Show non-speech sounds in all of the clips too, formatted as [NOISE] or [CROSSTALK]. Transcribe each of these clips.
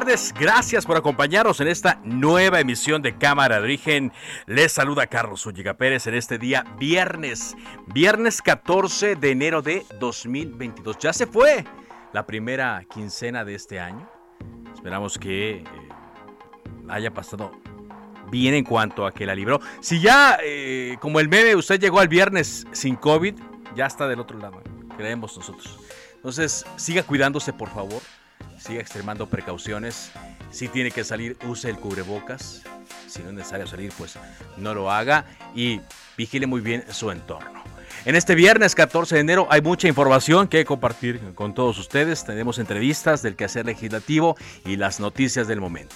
Tardes, gracias por acompañarnos en esta nueva emisión de Cámara de Origen. Les saluda Carlos Ulliga Pérez en este día viernes, viernes 14 de enero de 2022. Ya se fue la primera quincena de este año. Esperamos que eh, haya pasado bien en cuanto a que la libró. Si ya, eh, como el meme, usted llegó al viernes sin COVID, ya está del otro lado, creemos nosotros. Entonces, siga cuidándose, por favor siga extremando precauciones. Si tiene que salir, use el cubrebocas. Si no es necesario salir, pues no lo haga y vigile muy bien su entorno. En este viernes 14 de enero hay mucha información que compartir con todos ustedes. Tenemos entrevistas del quehacer legislativo y las noticias del momento.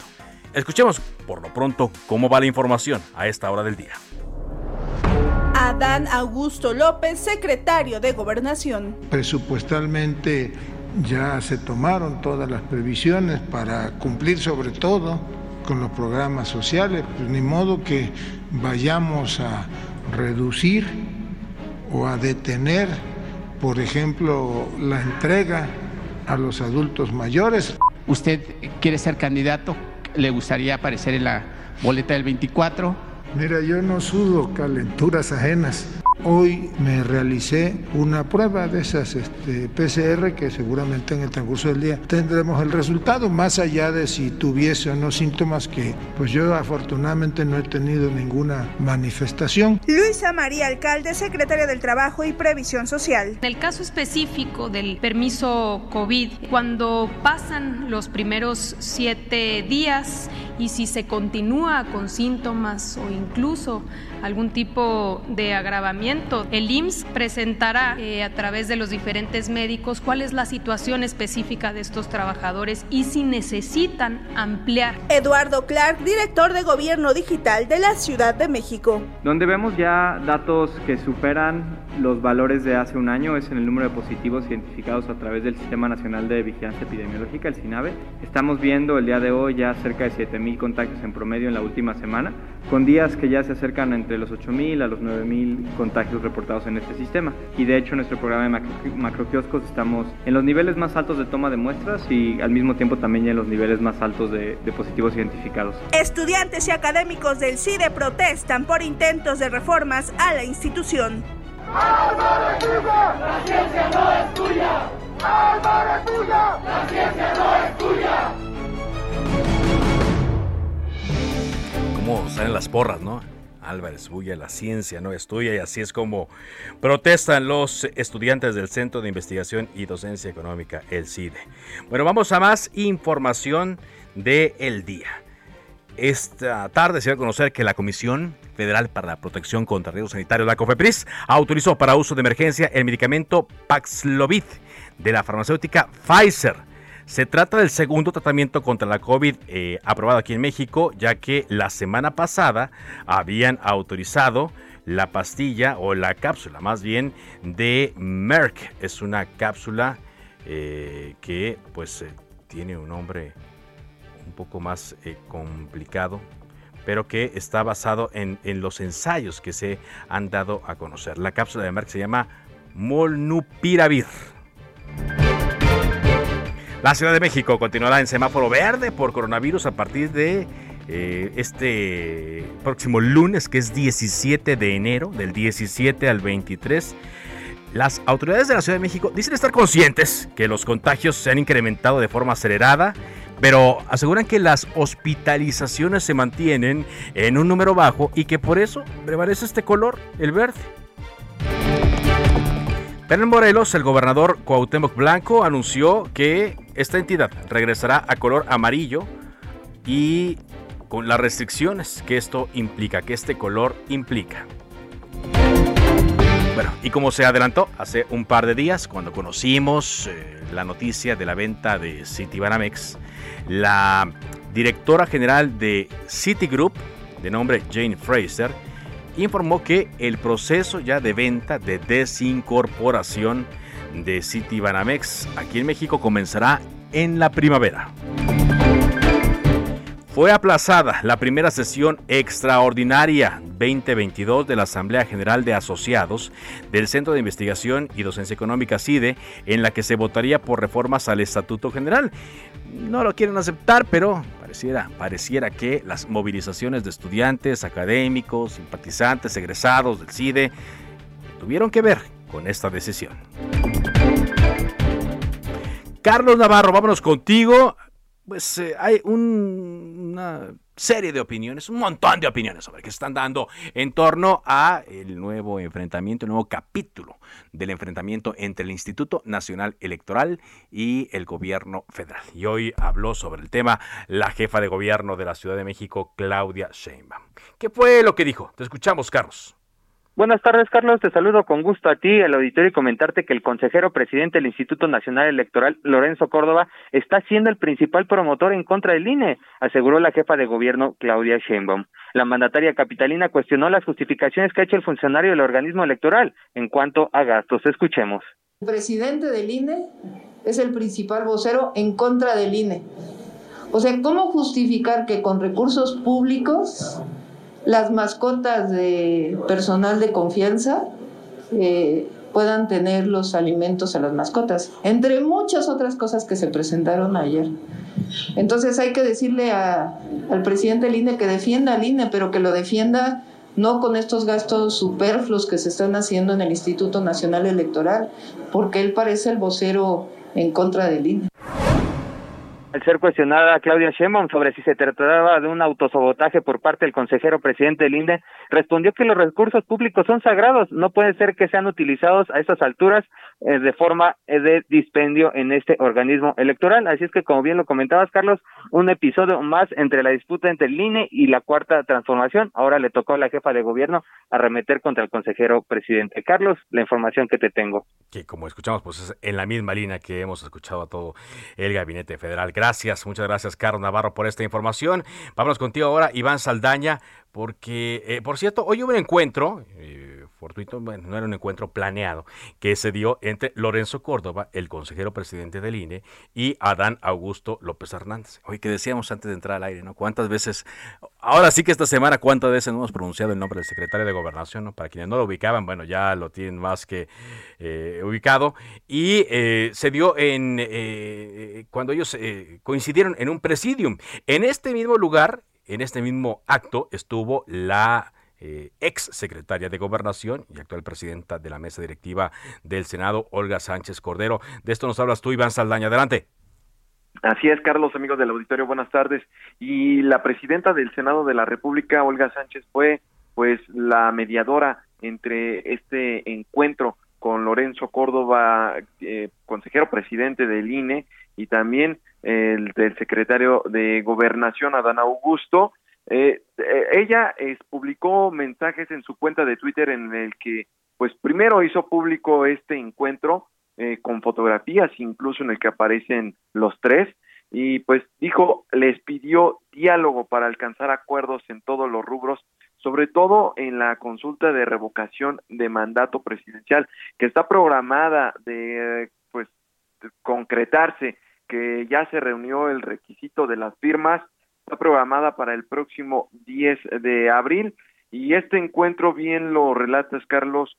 Escuchemos por lo pronto cómo va la información a esta hora del día. Adán Augusto López, secretario de Gobernación. Presupuestalmente ya se tomaron todas las previsiones para cumplir sobre todo con los programas sociales, pues ni modo que vayamos a reducir o a detener, por ejemplo, la entrega a los adultos mayores. ¿Usted quiere ser candidato? ¿Le gustaría aparecer en la boleta del 24? Mira, yo no sudo calenturas ajenas. Hoy me realicé una prueba de esas este, PCR que seguramente en el transcurso del día tendremos el resultado, más allá de si tuviese o no síntomas que pues yo afortunadamente no he tenido ninguna manifestación. Luisa María Alcalde, secretaria del Trabajo y Previsión Social. En el caso específico del permiso COVID, cuando pasan los primeros siete días y si se continúa con síntomas o incluso algún tipo de agravamiento, el IMSS presentará eh, a través de los diferentes médicos cuál es la situación específica de estos trabajadores y si necesitan ampliar. Eduardo Clark, director de Gobierno Digital de la Ciudad de México. Donde vemos ya datos que superan los valores de hace un año es en el número de positivos identificados a través del Sistema Nacional de Vigilancia Epidemiológica, el SINAVE. Estamos viendo el día de hoy ya cerca de 7.000 contagios en promedio en la última semana, con días que ya se acercan entre los 8.000 a los 9.000 contagios reportados en este sistema. Y de hecho en nuestro programa de macro, macroquioscos estamos en los niveles más altos de toma de muestras y al mismo tiempo también ya en los niveles más altos de, de positivos identificados. Estudiantes y académicos del CIDE protestan por intentos de reformas a la institución. ¡Álvaro es tuya! ¡La ciencia no es tuya! ¡Álvaro es tuya! ¡La ciencia no es tuya! ¿Cómo salen las porras, no? Álvarez Bulla, la ciencia no es tuya y así es como protestan los estudiantes del Centro de Investigación y Docencia Económica, el CIDE. Bueno, vamos a más información del el día. Esta tarde se va a conocer que la Comisión Federal para la Protección contra Riesgos Sanitarios, la COFEPRIS, autorizó para uso de emergencia el medicamento Paxlovid de la farmacéutica Pfizer. Se trata del segundo tratamiento contra la COVID eh, aprobado aquí en México, ya que la semana pasada habían autorizado la pastilla o la cápsula, más bien de Merck. Es una cápsula eh, que pues eh, tiene un nombre un poco más complicado, pero que está basado en, en, los ensayos que se han dado a conocer. La cápsula de Merck se llama Molnupiravir. La Ciudad de México continuará en semáforo verde por coronavirus a partir de eh, este próximo lunes, que es 17 de enero, del 17 al 23. Las autoridades de la Ciudad de México dicen estar conscientes que los contagios se han incrementado de forma acelerada, pero aseguran que las hospitalizaciones se mantienen en un número bajo y que por eso prevalece este color, el verde. Pero en Morelos, el gobernador Cuauhtémoc Blanco anunció que esta entidad regresará a color amarillo y con las restricciones que esto implica, que este color implica. Bueno, y como se adelantó hace un par de días, cuando conocimos eh, la noticia de la venta de Citibanamex, la directora general de Citigroup, de nombre Jane Fraser, informó que el proceso ya de venta de desincorporación de Citibanamex aquí en México comenzará en la primavera. Fue aplazada la primera sesión extraordinaria 2022 de la Asamblea General de Asociados del Centro de Investigación y Docencia Económica CIDE, en la que se votaría por reformas al Estatuto General. No lo quieren aceptar, pero pareciera, que las movilizaciones de estudiantes, académicos, simpatizantes, egresados del CIDE tuvieron que ver con esta decisión. Carlos Navarro, vámonos contigo pues eh, hay una serie de opiniones, un montón de opiniones sobre que se están dando en torno a el nuevo enfrentamiento, el nuevo capítulo del enfrentamiento entre el Instituto Nacional Electoral y el gobierno federal. Y hoy habló sobre el tema la jefa de gobierno de la Ciudad de México, Claudia Sheinbaum. ¿Qué fue lo que dijo? Te escuchamos, Carlos. Buenas tardes, Carlos. Te saludo con gusto a ti, el auditorio, y comentarte que el consejero presidente del Instituto Nacional Electoral, Lorenzo Córdoba, está siendo el principal promotor en contra del INE, aseguró la jefa de gobierno, Claudia Sheinbaum. La mandataria capitalina cuestionó las justificaciones que ha hecho el funcionario del organismo electoral en cuanto a gastos. Escuchemos. El presidente del INE es el principal vocero en contra del INE. O sea, ¿cómo justificar que con recursos públicos las mascotas de personal de confianza eh, puedan tener los alimentos a las mascotas, entre muchas otras cosas que se presentaron ayer. Entonces hay que decirle al presidente del que defienda al INE, pero que lo defienda no con estos gastos superfluos que se están haciendo en el Instituto Nacional Electoral, porque él parece el vocero en contra del INE. Al ser cuestionada Claudia Sheinbaum sobre si se trataba de un autosabotaje por parte del consejero presidente del INDE, respondió que los recursos públicos son sagrados, no puede ser que sean utilizados a estas alturas de forma eh, de dispendio en este organismo electoral. Así es que, como bien lo comentabas, Carlos, un episodio más entre la disputa entre el INE y la cuarta transformación. Ahora le tocó a la jefa de gobierno arremeter contra el consejero presidente. Carlos, la información que te tengo. Que como escuchamos, pues es en la misma línea que hemos escuchado a todo el gabinete federal. Gracias, muchas gracias, Carlos Navarro, por esta información. Vámonos contigo ahora, Iván Saldaña, porque, eh, por cierto, hoy hubo un encuentro. Eh, fortuito, bueno, no era un encuentro planeado, que se dio entre Lorenzo Córdoba, el consejero presidente del INE, y Adán Augusto López Hernández. Hoy que decíamos antes de entrar al aire, ¿no? ¿Cuántas veces, ahora sí que esta semana, cuántas veces no hemos pronunciado el nombre del secretario de Gobernación, ¿no? Para quienes no lo ubicaban, bueno, ya lo tienen más que eh, ubicado. Y eh, se dio en, eh, cuando ellos coincidieron en un presidium. En este mismo lugar, en este mismo acto, estuvo la eh, ex secretaria de Gobernación y actual presidenta de la mesa directiva del Senado, Olga Sánchez Cordero. De esto nos hablas tú, Iván Saldaña. Adelante. Así es, Carlos, amigos del auditorio, buenas tardes. Y la presidenta del Senado de la República, Olga Sánchez, fue pues la mediadora entre este encuentro con Lorenzo Córdoba, eh, consejero presidente del INE, y también el del secretario de Gobernación, Adán Augusto, eh, eh, ella publicó mensajes en su cuenta de Twitter en el que, pues primero hizo público este encuentro eh, con fotografías, incluso en el que aparecen los tres, y pues dijo, les pidió diálogo para alcanzar acuerdos en todos los rubros, sobre todo en la consulta de revocación de mandato presidencial, que está programada de, pues, concretarse, que ya se reunió el requisito de las firmas, está programada para el próximo 10 de abril y este encuentro, bien lo relatas, Carlos,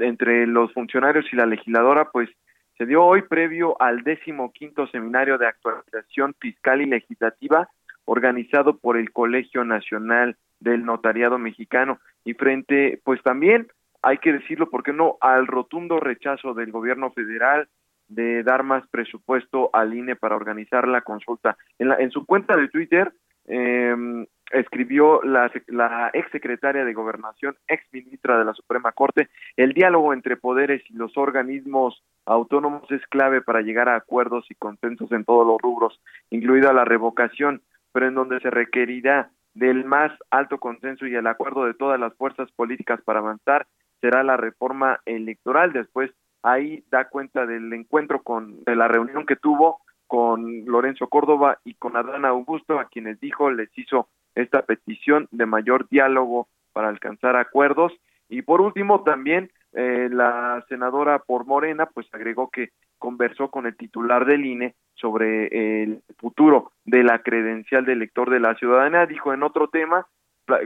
entre los funcionarios y la legisladora, pues se dio hoy previo al décimo quinto seminario de actualización fiscal y legislativa organizado por el Colegio Nacional del Notariado Mexicano y frente, pues también hay que decirlo, porque no?, al rotundo rechazo del gobierno federal de dar más presupuesto al INE para organizar la consulta. En, la, en su cuenta de Twitter eh, escribió la, la ex secretaria de Gobernación, ex ministra de la Suprema Corte, el diálogo entre poderes y los organismos autónomos es clave para llegar a acuerdos y consensos en todos los rubros, incluida la revocación, pero en donde se requerirá del más alto consenso y el acuerdo de todas las fuerzas políticas para avanzar será la reforma electoral. Después ahí da cuenta del encuentro con de la reunión que tuvo con Lorenzo Córdoba y con Adán Augusto, a quienes dijo les hizo esta petición de mayor diálogo para alcanzar acuerdos. Y por último, también eh, la senadora por Morena, pues agregó que conversó con el titular del INE sobre el futuro de la credencial de elector de la ciudadanía. Dijo en otro tema,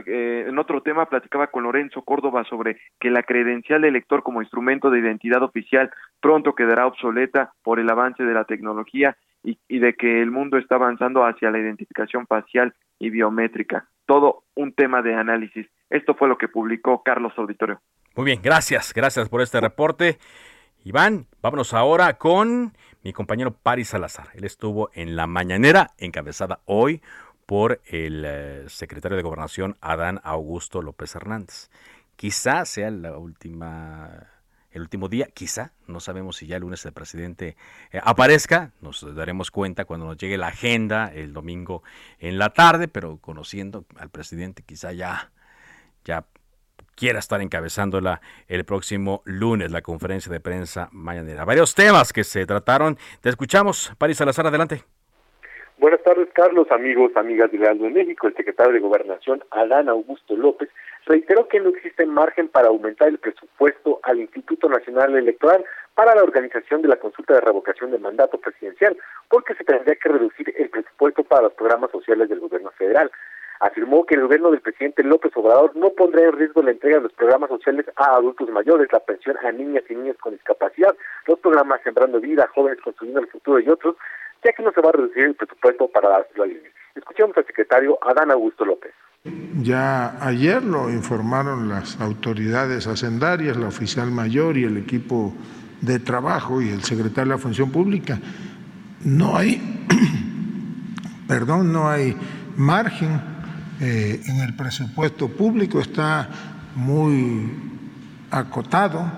eh, en otro tema platicaba con Lorenzo Córdoba sobre que la credencial de elector como instrumento de identidad oficial pronto quedará obsoleta por el avance de la tecnología y, de que el mundo está avanzando hacia la identificación facial y biométrica. Todo un tema de análisis. Esto fue lo que publicó Carlos Auditorio. Muy bien, gracias, gracias por este reporte. Iván, vámonos ahora con mi compañero Paris Salazar. Él estuvo en la mañanera, encabezada hoy por el eh, secretario de Gobernación, Adán Augusto López Hernández. Quizá sea la última el último día, quizá, no sabemos si ya el lunes el presidente eh, aparezca, nos daremos cuenta cuando nos llegue la agenda el domingo en la tarde, pero conociendo al presidente quizá ya, ya quiera estar encabezándola el próximo lunes, la conferencia de prensa mañanera. Varios temas que se trataron, te escuchamos, París Salazar, adelante. Buenas tardes, Carlos, amigos, amigas de Real de México. El secretario de Gobernación, Adán Augusto López, reiteró que no existe margen para aumentar el presupuesto al Instituto Nacional Electoral para la organización de la consulta de revocación de mandato presidencial, porque se tendría que reducir el presupuesto para los programas sociales del gobierno federal. Afirmó que el gobierno del presidente López Obrador no pondrá en riesgo la entrega de los programas sociales a adultos mayores, la pensión a niñas y niños con discapacidad, los programas Sembrando Vida, Jóvenes Construyendo el Futuro y otros, ya que no se va a reducir el presupuesto para la, la Escuchamos al secretario Adán Augusto López. Ya ayer lo informaron las autoridades hacendarias, la oficial mayor y el equipo de trabajo y el secretario de la Función Pública. No hay, [CLEARS THROAT] perdón, no hay margen eh, en el presupuesto público, está muy acotado.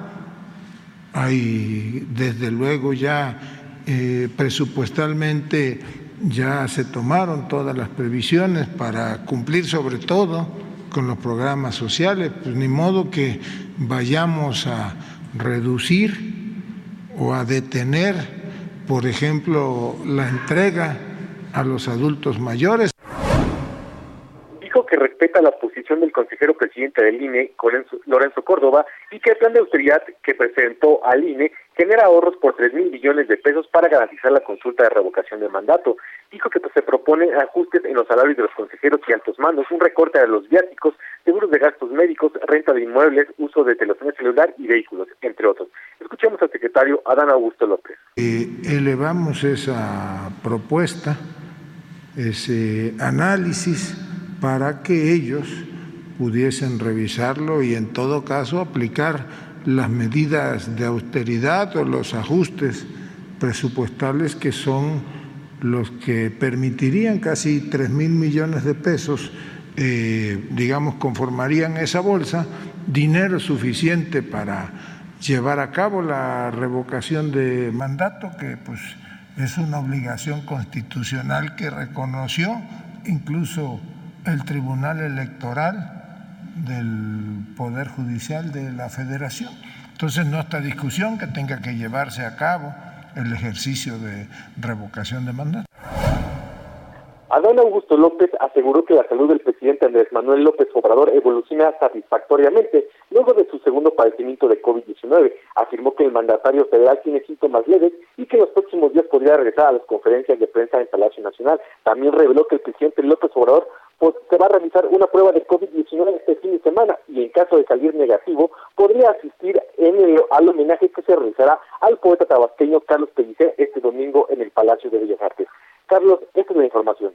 Hay desde luego ya eh, presupuestalmente ya se tomaron todas las previsiones para cumplir sobre todo con los programas sociales, pues ni modo que vayamos a reducir o a detener, por ejemplo, la entrega a los adultos mayores que respeta la posición del consejero presidente del INE, Lorenzo Córdoba, y que el plan de austeridad que presentó al INE genera ahorros por tres mil millones de pesos para garantizar la consulta de revocación de mandato. Dijo que pues, se propone ajustes en los salarios de los consejeros y altos mandos, un recorte de los viáticos, seguros de gastos médicos, renta de inmuebles, uso de telefonía celular y vehículos, entre otros. Escuchemos al secretario Adán Augusto López. Eh, elevamos esa propuesta, ese análisis para que ellos pudiesen revisarlo y en todo caso aplicar las medidas de austeridad o los ajustes presupuestales que son los que permitirían casi 3 mil millones de pesos, eh, digamos, conformarían esa bolsa, dinero suficiente para llevar a cabo la revocación de mandato, que pues es una obligación constitucional que reconoció incluso el Tribunal Electoral del Poder Judicial de la Federación. Entonces, no esta discusión que tenga que llevarse a cabo el ejercicio de revocación de mandato. Adán Augusto López aseguró que la salud del presidente Andrés Manuel López Obrador evoluciona satisfactoriamente luego de su segundo padecimiento de COVID-19. Afirmó que el mandatario federal tiene síntomas leves y que los próximos días podría regresar a las conferencias de prensa en Palacio Nacional. También reveló que el presidente López Obrador pues, se va a realizar una prueba de COVID-19 este fin de semana y en caso de salir negativo podría asistir en al homenaje que se realizará al poeta tabasqueño Carlos Pellicer este domingo en el Palacio de Bellas Artes. Carlos, esta es la información.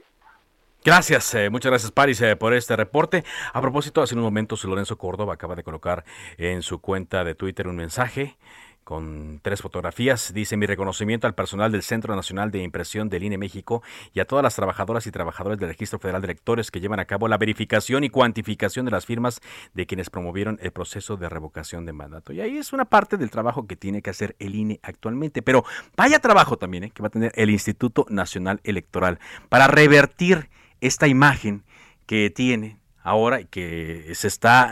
Gracias, eh, muchas gracias Paris eh, por este reporte. A propósito, hace unos momentos Lorenzo Córdoba acaba de colocar en su cuenta de Twitter un mensaje con tres fotografías. Dice mi reconocimiento al personal del Centro Nacional de Impresión del INE México y a todas las trabajadoras y trabajadores del Registro Federal de Electores que llevan a cabo la verificación y cuantificación de las firmas de quienes promovieron el proceso de revocación de mandato. Y ahí es una parte del trabajo que tiene que hacer el INE actualmente. Pero vaya trabajo también ¿eh? que va a tener el Instituto Nacional Electoral para revertir esta imagen que tiene ahora que se está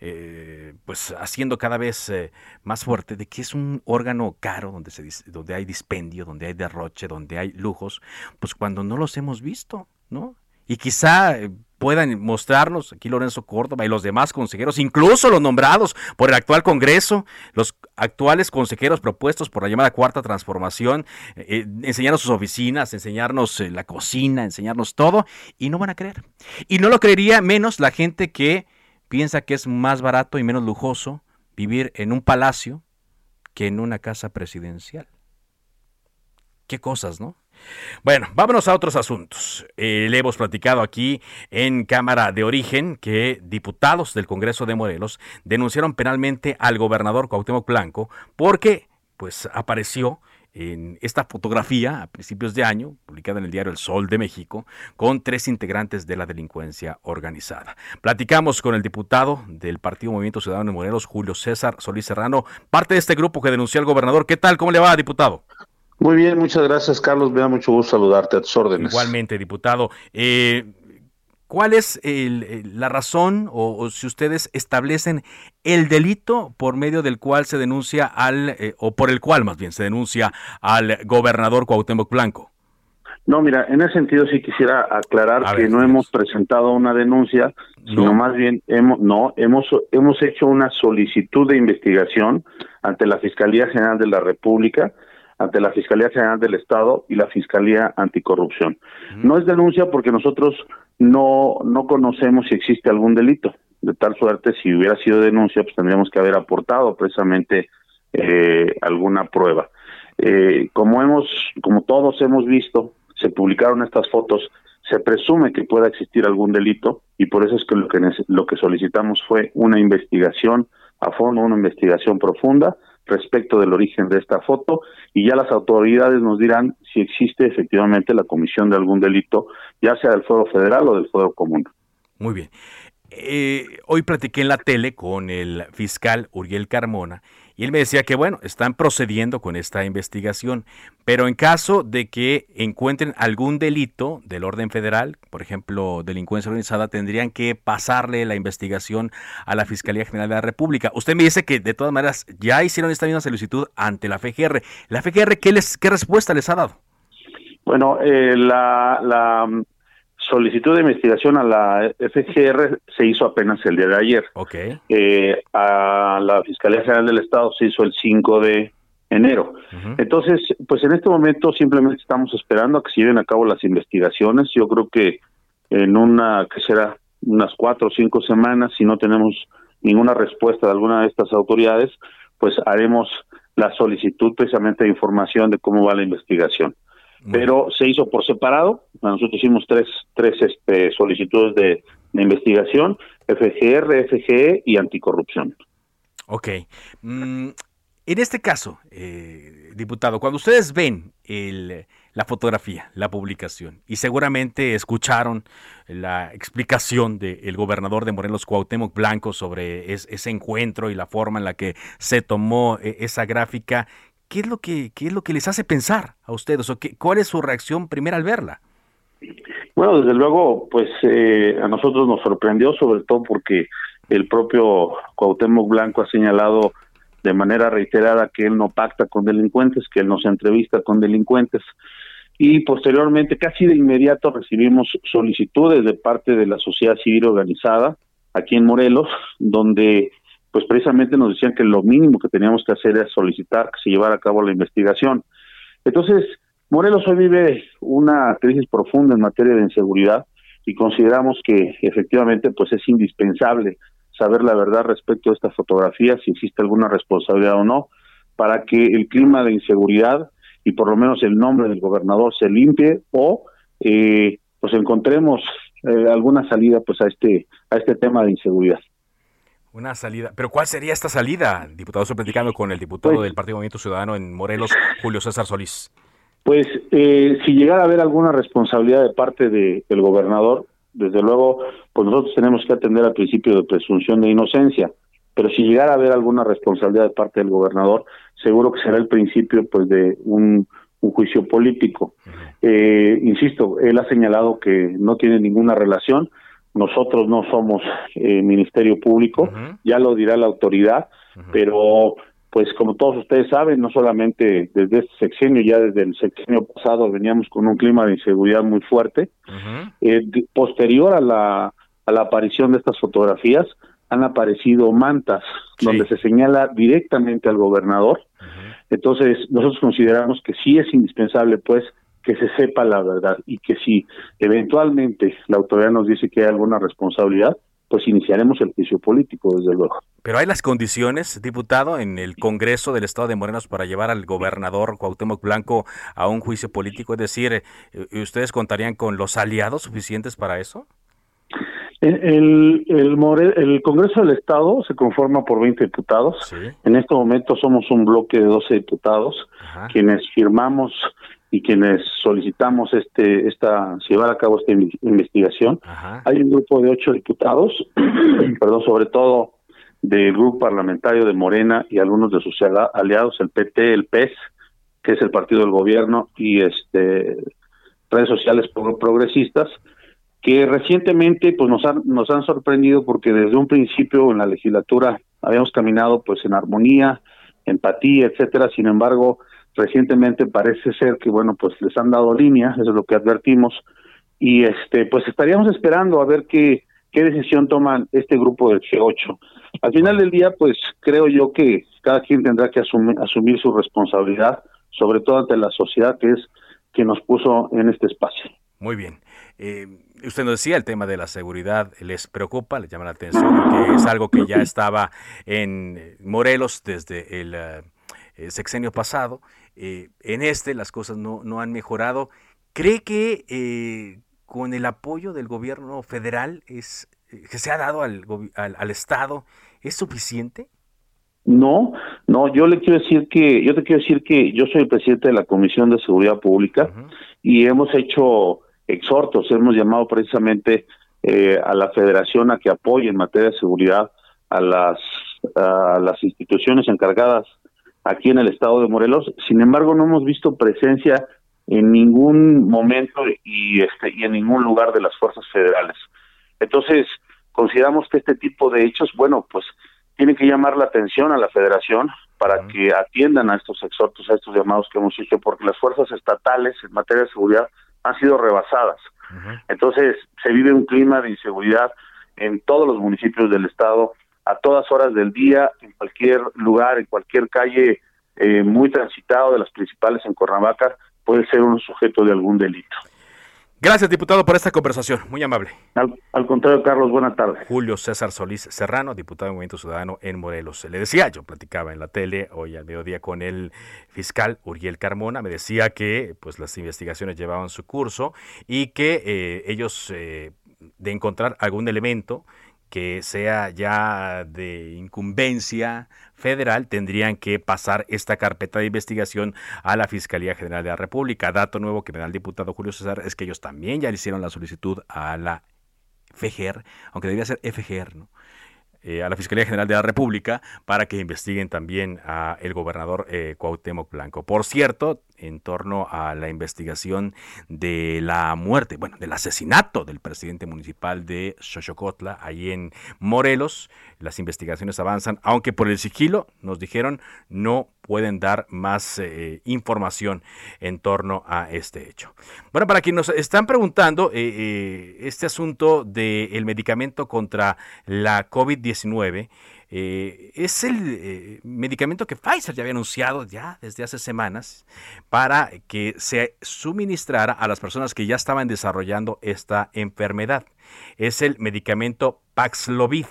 eh, pues haciendo cada vez eh, más fuerte de que es un órgano caro donde se donde hay dispendio, donde hay derroche, donde hay lujos, pues cuando no los hemos visto, ¿no? Y quizá eh, puedan mostrarnos aquí Lorenzo Córdoba y los demás consejeros, incluso los nombrados por el actual Congreso, los actuales consejeros propuestos por la llamada Cuarta Transformación, eh, enseñarnos sus oficinas, enseñarnos eh, la cocina, enseñarnos todo, y no van a creer. Y no lo creería menos la gente que piensa que es más barato y menos lujoso vivir en un palacio que en una casa presidencial. Qué cosas, ¿no? Bueno, vámonos a otros asuntos. Eh, le hemos platicado aquí en Cámara de Origen que diputados del Congreso de Morelos denunciaron penalmente al gobernador Cuauhtémoc Blanco porque pues apareció en esta fotografía a principios de año, publicada en el diario El Sol de México, con tres integrantes de la delincuencia organizada. Platicamos con el diputado del Partido Movimiento Ciudadano de Morelos, Julio César Solís Serrano, parte de este grupo que denunció al gobernador. ¿Qué tal? ¿Cómo le va, diputado? Muy bien, muchas gracias, Carlos. Me da mucho gusto saludarte a tus órdenes. Igualmente, diputado. Eh, ¿Cuál es la razón o, si ustedes establecen el delito por medio del cual se denuncia al, eh, o por el cual más bien se denuncia al gobernador Cuauhtémoc Blanco? No, mira, en ese sentido sí quisiera aclarar que no hemos presentado una denuncia, sino más bien hemos, no, hemos, hemos hecho una solicitud de investigación ante la Fiscalía General de la República ante la Fiscalía General del Estado y la Fiscalía Anticorrupción. No es denuncia porque nosotros no, no conocemos si existe algún delito. De tal suerte, si hubiera sido denuncia, pues tendríamos que haber aportado precisamente eh, alguna prueba. Eh, como hemos, como todos hemos visto, se publicaron estas fotos, se presume que pueda existir algún delito y por eso es que lo que lo que solicitamos fue una investigación a fondo, una investigación profunda respecto del origen de esta foto y ya las autoridades nos dirán si existe efectivamente la comisión de algún delito, ya sea del fuero federal o del fuero común. Muy bien. Eh, hoy platiqué en la tele con el fiscal Uriel Carmona y él me decía que, bueno, están procediendo con esta investigación, pero en caso de que encuentren algún delito del orden federal, por ejemplo, delincuencia organizada, tendrían que pasarle la investigación a la Fiscalía General de la República. Usted me dice que de todas maneras ya hicieron esta misma solicitud ante la FGR. ¿La FGR qué, les, qué respuesta les ha dado? Bueno, eh, la, la solicitud de investigación a la FGR se hizo apenas el día de ayer. Okay. Eh, a la Fiscalía General del Estado se hizo el 5 de enero. Entonces, pues en este momento simplemente estamos esperando a que se lleven a cabo las investigaciones. Yo creo que en una, que será unas cuatro o cinco semanas, si no tenemos ninguna respuesta de alguna de estas autoridades, pues haremos la solicitud precisamente de información de cómo va la investigación pero se hizo por separado. Nosotros hicimos tres, tres este, solicitudes de, investigación, FGR, FGE y anticorrupción. Ok. Mm, en este caso, eh, diputado, cuando ustedes ven el, la fotografía, la publicación, y seguramente escucharon la explicación del gobernador de Morelos, Cuauhtémoc Blanco, sobre ese encuentro y la forma en la que se tomó eh, esa gráfica, ¿qué es lo que, qué es lo que les hace pensar a ustedes? O qué, ¿Cuál es su reacción primera al verla? Bueno, desde luego, pues eh, a nosotros nos sorprendió, sobre todo porque el propio Cuauhtémoc Blanco ha señalado de manera reiterada que él no pacta con delincuentes, que él no se entrevista con delincuentes. Y posteriormente, casi de inmediato, recibimos solicitudes de parte de la sociedad civil organizada aquí en Morelos, donde pues precisamente nos decían que lo mínimo que teníamos que hacer era solicitar que se llevara a cabo la investigación. Entonces, Morelos hoy vive una crisis profunda en materia de inseguridad y consideramos que efectivamente pues es indispensable saber la verdad respecto a esta fotografía, si existe alguna responsabilidad o no, para que el clima de inseguridad y por lo menos el nombre del gobernador se limpie o eh, pues encontremos eh, alguna salida pues a este a este tema de inseguridad. Una salida. ¿Pero cuál sería esta salida, diputado? Estoy platicando con el diputado pues del Partido Movimiento Ciudadano en Morelos, Julio César Solís. Pues eh, si llegara a haber alguna responsabilidad de parte de, del gobernador, desde luego, pues nosotros tenemos que atender al principio de presunción de inocencia. Pero si llegara a haber alguna responsabilidad de parte del gobernador, seguro que será el principio pues de un, un juicio político. Eh, insisto, él ha señalado que no tiene ninguna relación. Nosotros no somos eh, Ministerio Público, ya lo dirá la autoridad, pero pues como todos ustedes saben, no solamente desde este sexenio, ya desde el sexenio pasado veníamos con un clima de inseguridad muy fuerte. Eh, posterior a la, a la aparición de estas fotografías, han aparecido mantas donde se señala directamente al gobernador. Entonces, nosotros consideramos que sí es indispensable, pues, que se sepa la verdad y que si eventualmente la autoridad nos dice que hay alguna responsabilidad, pues iniciaremos el juicio político, desde luego. Pero hay las condiciones, diputado, en el Congreso del Estado de Morelos para llevar al gobernador Cuauhtémoc Blanco a un juicio político, es decir, eh, ¿ustedes contarían con los aliados suficientes para eso? El, el, el Congreso del Estado se conforma por 20 diputados. En este momento somos un bloque de 12 diputados, quienes firmamos y quienes solicitamos este esta llevar a cabo esta investigación. Hay un grupo de ocho diputados, [CLEARS THROAT] perdón, sobre todo del grupo parlamentario de Morena y algunos de sus aliados, el PT, el PES, que es el partido del gobierno, y este redes sociales progresistas, que recientemente pues nos han, nos han sorprendido porque desde un principio en la legislatura habíamos caminado pues en armonía, empatía, etcétera, sin embargo, recientemente parece ser que bueno, pues les han dado línea, eso es lo que advertimos y este pues estaríamos esperando a ver qué qué decisión toman este grupo del G8. Al final del día, pues creo yo que cada quien tendrá que asumir, asumir su responsabilidad, sobre todo ante la sociedad que es que nos puso en este espacio. Muy bien. Eh, usted nos decía, el tema de la seguridad les preocupa, les llama la atención, que es algo que ya estaba en Morelos desde el eh, sexenio pasado. Eh, en este las cosas no, no han mejorado. ¿Cree que con el apoyo del gobierno federal es, que se ha dado al, al, Estado es suficiente? No, no, yo le quiero decir que, yo te quiero decir que yo soy el presidente de la Comisión de Seguridad Pública y hemos hecho exhortos, hemos llamado precisamente eh, a la federación a que apoye en materia de seguridad a las, a las instituciones encargadas aquí en el estado de Morelos. Sin embargo, no hemos visto presencia en ningún momento y, este, y en ningún lugar de las fuerzas federales. Entonces, consideramos que este tipo de hechos, bueno, pues tiene que llamar la atención a la federación para que atiendan a estos exhortos, a estos llamados que hemos hecho, porque las fuerzas estatales en materia de seguridad han sido rebasadas. Entonces, se vive un clima de inseguridad en todos los municipios del estado, a todas horas del día, en cualquier lugar, en cualquier calle eh, muy transitado de las principales en Cuernavaca, puede ser un sujeto de algún delito. Gracias, diputado, por esta conversación. Muy amable. Al, contrario, Carlos, buenas tardes. Julio César Solís Serrano, diputado del Movimiento Ciudadano en Morelos. Le decía, yo platicaba en la tele hoy al mediodía con el fiscal Uriel Carmona, me decía que pues las investigaciones llevaban su curso y que eh, ellos, eh, de encontrar algún elemento, que sea ya de incumbencia federal, tendrían que pasar esta carpeta de investigación a la Fiscalía General de la República. Dato nuevo que me da el diputado Julio César es que ellos también ya le hicieron la solicitud a la FGR, aunque debería ser FGR, ¿no? Eh, a la Fiscalía General de la República para que investiguen también a el gobernador eh, Cuauhtémoc Blanco. Por cierto, en torno a la investigación de la muerte, bueno, del asesinato del presidente municipal de Xochocotla, ahí en Morelos. Las investigaciones avanzan, aunque por el sigilo, nos dijeron, no pueden dar más eh, información en torno a este hecho. Bueno, para quienes nos están preguntando, eh, eh, este asunto del medicamento contra la COVID-19, eh, es el eh, medicamento que Pfizer ya había anunciado ya desde hace semanas para que se suministrara a las personas que ya estaban desarrollando esta enfermedad. Es el medicamento Paxlovid.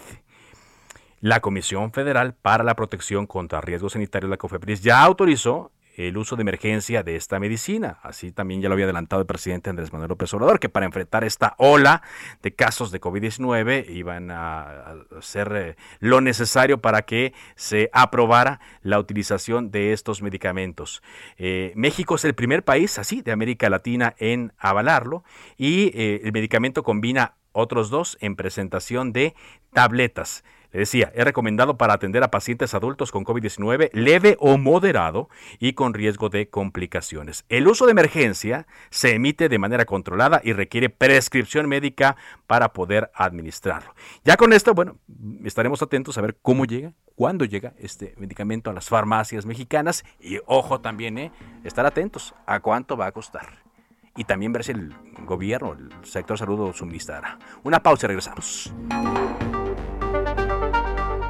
La Comisión Federal para la Protección contra Riesgos Sanitarios, la COFEPRIS, ya autorizó el uso de emergencia de esta medicina. Así también ya lo había adelantado el presidente Andrés Manuel López Obrador, que para enfrentar esta ola de casos de COVID-19 iban a hacer eh, lo necesario para que se aprobara la utilización de estos medicamentos. Eh, México es el primer país así de América Latina en avalarlo y eh, el medicamento combina otros dos en presentación de tabletas. Le decía, es recomendado para atender a pacientes adultos con COVID-19 leve o moderado y con riesgo de complicaciones. El uso de emergencia se emite de manera controlada y requiere prescripción médica para poder administrarlo. Ya con esto, bueno, estaremos atentos a ver cómo llega, cuándo llega este medicamento a las farmacias mexicanas y ojo también, ¿eh? estar atentos a cuánto va a costar y también ver si el gobierno, el sector salud lo suministrará. Una pausa y regresamos.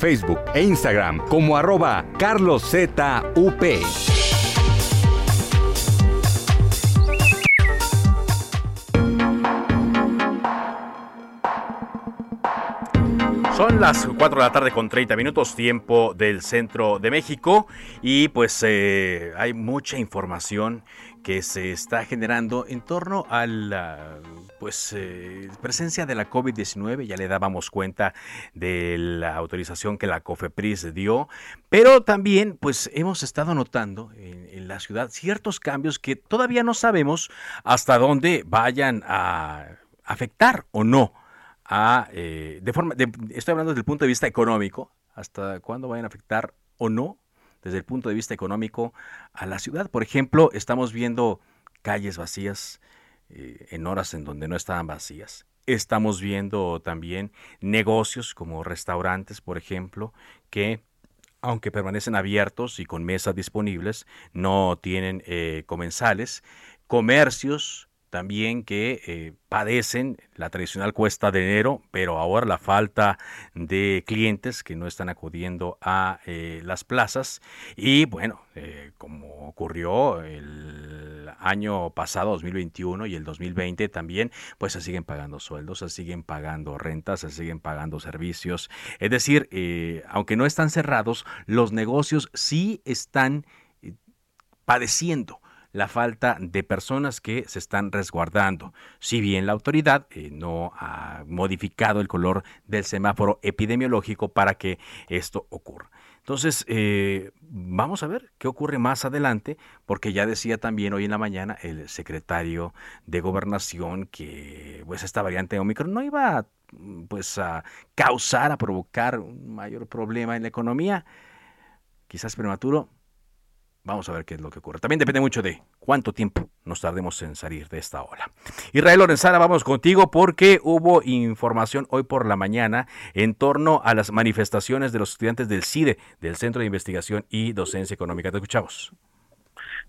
Facebook e Instagram como arroba carloszup. Son las 4 de la tarde con 30 minutos, tiempo del centro de México, y pues eh, hay mucha información que se está generando en torno a la pues, eh, presencia de la COVID-19. Ya le dábamos cuenta de la autorización que la COFEPRIS dio, pero también pues hemos estado notando en, en la ciudad ciertos cambios que todavía no sabemos hasta dónde vayan a afectar o no a, eh, de forma, estoy hablando desde el punto de vista económico, hasta cuándo vayan a afectar o no desde el punto de vista económico a la ciudad. Por ejemplo, estamos viendo calles vacías eh, en horas en donde no estaban vacías. Estamos viendo también negocios como restaurantes, por ejemplo, que aunque permanecen abiertos y con mesas disponibles, no tienen eh, comensales. Comercios también que eh, padecen la tradicional cuesta de enero, pero ahora la falta de clientes que no están acudiendo a eh, las plazas. Y bueno, eh, como ocurrió el año pasado, 2021 y el 2020 también, pues se siguen pagando sueldos, se siguen pagando rentas, se siguen pagando servicios. Es decir, aunque no están cerrados, los negocios sí están padeciendo la falta de personas que se están resguardando. Si bien la autoridad eh, no ha modificado el color del semáforo epidemiológico para que esto ocurra. Entonces, eh, vamos a ver qué ocurre más adelante, porque ya decía también hoy en la mañana el secretario de Gobernación que pues esta variante Omicron no iba pues a causar, a provocar un mayor problema en la economía. Quizás prematuro, Vamos a ver qué es lo que ocurre. También depende mucho de cuánto tiempo nos tardemos en salir de esta ola. Israel Lorenzana, vamos contigo porque hubo información hoy por la mañana en torno a las manifestaciones de los estudiantes del CIDE, del Centro de Investigación y Docencia Económica. Te escuchamos.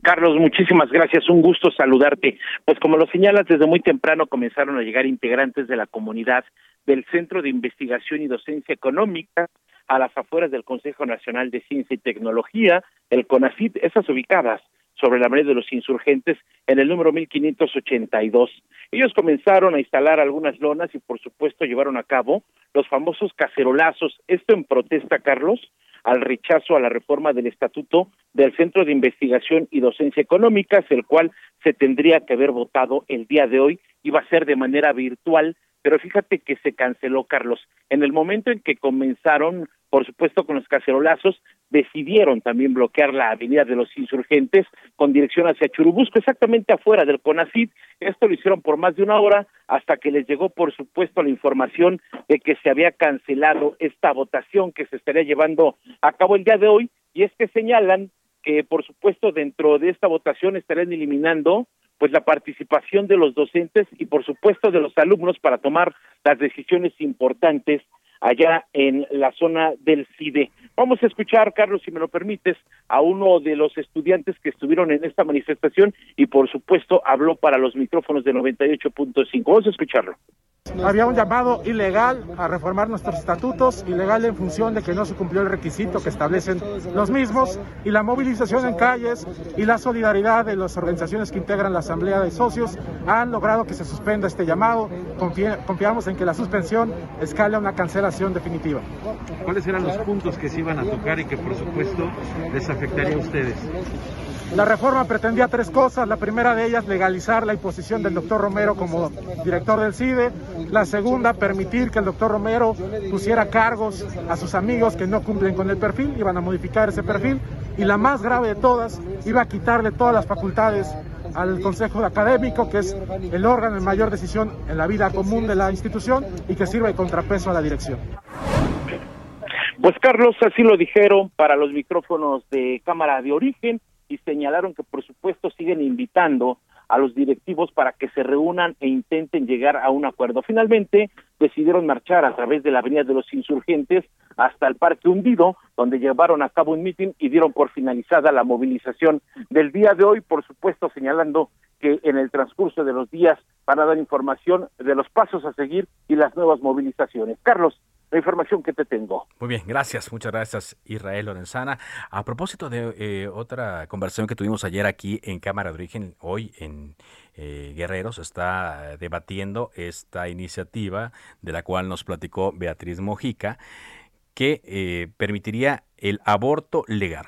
Carlos, muchísimas gracias. Un gusto saludarte. Pues como lo señalas, desde muy temprano comenzaron a llegar integrantes de la comunidad del Centro de Investigación y Docencia Económica a las afueras del Consejo Nacional de Ciencia y Tecnología, el CONACIT, esas ubicadas sobre la avenida de los insurgentes en el número 1582. Ellos comenzaron a instalar algunas lonas y por supuesto llevaron a cabo los famosos cacerolazos, esto en protesta, Carlos, al rechazo a la reforma del estatuto del Centro de Investigación y Docencia Económicas, el cual se tendría que haber votado el día de hoy, iba a ser de manera virtual, pero fíjate que se canceló, Carlos. En el momento en que comenzaron, por supuesto, con los cacerolazos, decidieron también bloquear la avenida de los insurgentes con dirección hacia Churubusco, exactamente afuera del CONACID. Esto lo hicieron por más de una hora hasta que les llegó, por supuesto, la información de que se había cancelado esta votación que se estaría llevando a cabo el día de hoy. Y es que señalan que, por supuesto, dentro de esta votación estarían eliminando pues la participación de los docentes y por supuesto de los alumnos para tomar las decisiones importantes allá en la zona del CIDE. Vamos a escuchar, Carlos, si me lo permites, a uno de los estudiantes que estuvieron en esta manifestación y por supuesto habló para los micrófonos de 98.5. Vamos a escucharlo. Había un llamado ilegal a reformar nuestros estatutos, ilegal en función de que no se cumplió el requisito que establecen los mismos, y la movilización en calles y la solidaridad de las organizaciones que integran la Asamblea de Socios han logrado que se suspenda este llamado. confiamos en que la suspensión escale a una cancelación definitiva. ¿Cuáles eran los puntos que se iban a tocar y que por supuesto les afectaría a ustedes? La reforma pretendía tres cosas. La primera de ellas, legalizar la imposición del doctor Romero como director del CIDE. La segunda, permitir que el doctor Romero pusiera cargos a sus amigos que no cumplen con el perfil, iban a modificar ese perfil. Y la más grave de todas, iba a quitarle todas las facultades al Consejo Académico, que es el órgano de mayor decisión en la vida común de la institución y que sirve de contrapeso a la dirección. Pues Carlos, así lo dijeron para los micrófonos de cámara de origen y señalaron que por supuesto siguen invitando a los directivos para que se reúnan e intenten llegar a un acuerdo. Finalmente decidieron marchar a través de la Avenida de los Insurgentes hasta el Parque Hundido, donde llevaron a cabo un mitin y dieron por finalizada la movilización del día de hoy, por supuesto señalando que en el transcurso de los días van a dar información de los pasos a seguir y las nuevas movilizaciones. Carlos, la información que te tengo. Muy bien, gracias, muchas gracias Israel Lorenzana. A propósito de eh, otra conversación que tuvimos ayer aquí en Cámara de Origen, hoy en eh, Guerreros está debatiendo esta iniciativa de la cual nos platicó Beatriz Mojica, que eh, permitiría el aborto legal